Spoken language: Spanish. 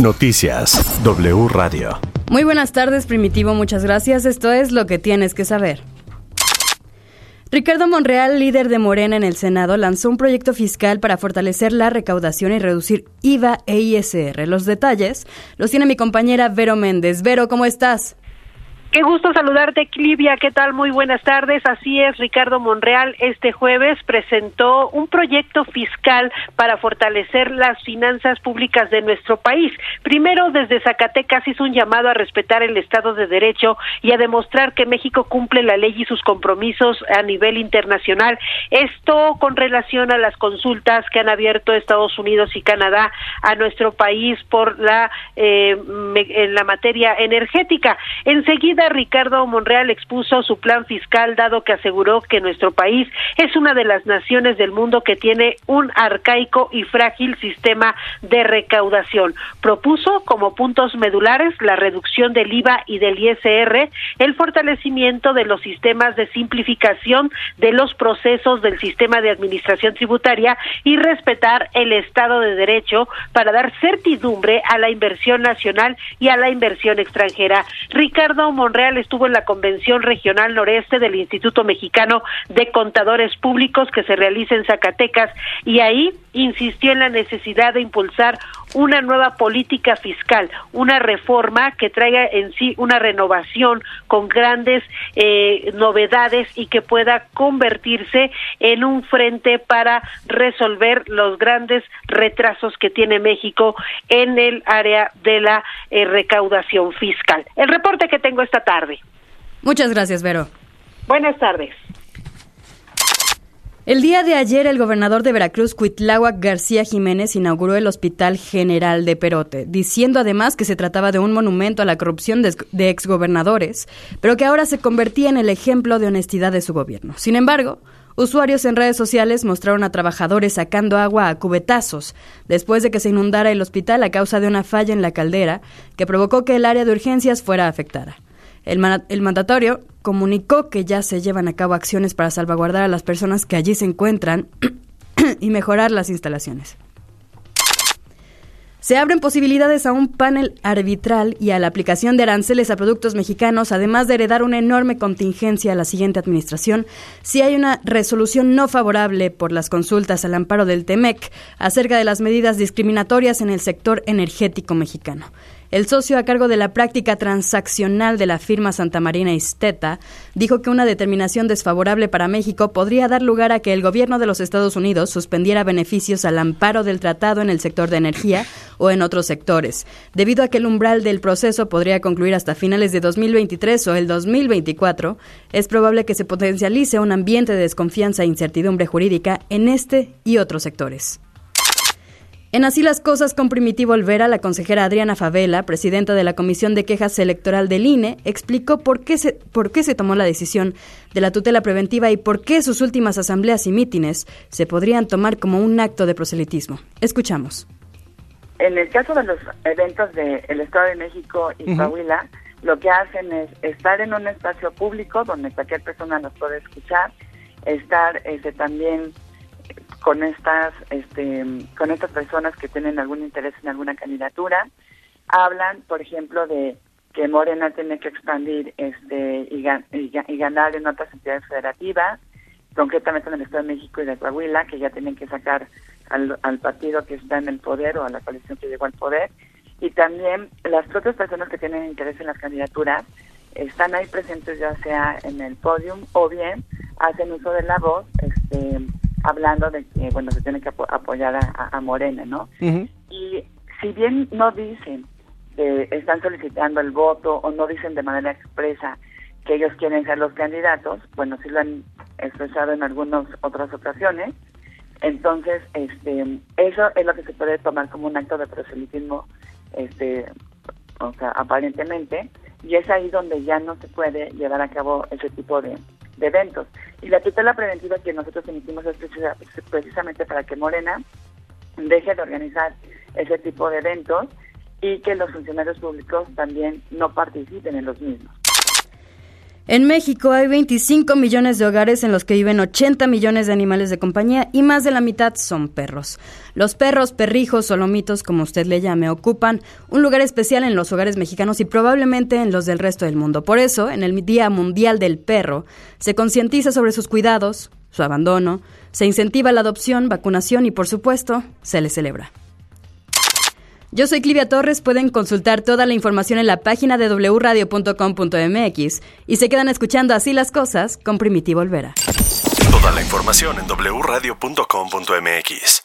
Noticias W Radio. Muy buenas tardes, Primitivo, muchas gracias. Esto es lo que tienes que saber. Ricardo Monreal, líder de Morena en el Senado, lanzó un proyecto fiscal para fortalecer la recaudación y reducir IVA e ISR. Los detalles los tiene mi compañera Vero Méndez. Vero, ¿cómo estás? Qué gusto saludarte, Clivia. ¿Qué tal? Muy buenas tardes. Así es, Ricardo Monreal este jueves presentó un proyecto fiscal para fortalecer las finanzas públicas de nuestro país. Primero, desde Zacatecas hizo un llamado a respetar el Estado de Derecho y a demostrar que México cumple la ley y sus compromisos a nivel internacional. Esto con relación a las consultas que han abierto Estados Unidos y Canadá a nuestro país por la eh, en la materia energética. Enseguida Ricardo Monreal expuso su plan fiscal dado que aseguró que nuestro país es una de las naciones del mundo que tiene un arcaico y frágil sistema de recaudación. Propuso como puntos medulares la reducción del IVA y del ISR, el fortalecimiento de los sistemas de simplificación de los procesos del sistema de administración tributaria y respetar el Estado de Derecho para dar certidumbre a la inversión nacional y a la inversión extranjera. Ricardo Monreal estuvo en la Convención Regional Noreste del Instituto Mexicano de Contadores Públicos que se realiza en Zacatecas y ahí insistió en la necesidad de impulsar una nueva política fiscal, una reforma que traiga en sí una renovación con grandes eh, novedades y que pueda convertirse en un frente para resolver los grandes retrasos que tiene México en el área de la eh, recaudación fiscal. El reporte que tengo esta tarde. Muchas gracias, Vero. Buenas tardes. El día de ayer, el gobernador de Veracruz, Cuitláhuac García Jiménez, inauguró el Hospital General de Perote, diciendo además que se trataba de un monumento a la corrupción de, de exgobernadores, pero que ahora se convertía en el ejemplo de honestidad de su gobierno. Sin embargo, Usuarios en redes sociales mostraron a trabajadores sacando agua a cubetazos después de que se inundara el hospital a causa de una falla en la caldera que provocó que el área de urgencias fuera afectada. El, mandatorio comunicó que ya se llevan a cabo acciones para salvaguardar a las personas que allí se encuentran y mejorar las instalaciones. Se abren posibilidades a un panel arbitral y a la aplicación de aranceles a productos mexicanos, además de heredar una enorme contingencia a la siguiente administración, si hay una resolución no favorable por las consultas al amparo del TEMEC acerca de las medidas discriminatorias en el sector energético mexicano. El socio a cargo de la práctica transaccional de la firma Santa Marina Isteta dijo que una determinación desfavorable para México podría dar lugar a que el gobierno de los Estados Unidos suspendiera beneficios al amparo del tratado en el sector de energía o en otros sectores, debido a que el umbral del proceso podría concluir hasta finales de 2023 o el 2024, es probable que se potencialice un ambiente de desconfianza e incertidumbre jurídica en este y otros sectores. En Así las Cosas con Primitivo Olvera, la consejera Adriana Favela, presidenta de la Comisión de Quejas Electoral del INE, explicó por qué, se, por qué se tomó la decisión de la tutela preventiva y por qué sus últimas asambleas y mítines se podrían tomar como un acto de proselitismo. Escuchamos. En el caso de los eventos del Estado de México y Coahuila, lo que hacen es estar en un espacio público donde cualquier persona nos puede escuchar, estar este, también con estas este, con estas personas que tienen algún interés en alguna candidatura. Hablan por ejemplo de que Morena tiene que expandir este y, ganar en otras entidades federativas concretamente en el Estado de México y de Coahuila que ya tienen que sacar al, al partido que está en el poder o a la coalición que llegó al poder. Y también las propias personas que tienen interés en las candidaturas están ahí presentes ya sea en el podium o bien hacen uso de la voz este hablando de que, bueno, se tiene que apoyar a, Morena, ¿no? Y si bien no dicen que están solicitando el voto o no dicen de manera expresa que ellos quieren ser los candidatos, bueno, sí lo han expresado en algunas otras ocasiones, entonces, este, eso es lo que se puede tomar como un acto de proselitismo, este, o sea, aparentemente, y es ahí donde ya no se puede llevar a cabo ese tipo de, de eventos. Y la tutela preventiva que nosotros emitimos es precisamente para que Morena deje de organizar ese tipo de eventos y que los funcionarios públicos también no participen en los mismos. En México hay 25 millones de hogares en los que viven 80 millones de animales de compañía y más de la mitad son perros. Los perros, perrijos o lomitos, como usted le llame, ocupan un lugar especial en los hogares mexicanos y probablemente en los del resto del mundo. Por eso, en el Día Mundial del Perro, se concientiza sobre sus cuidados, su abandono, se incentiva la adopción, vacunación y, por supuesto, se le celebra. Yo soy Clivia Torres, pueden consultar toda la información en la página de wradio.com.mx y se quedan escuchando así las cosas con Primitivo Olvera. Toda la información en wradio.com.mx.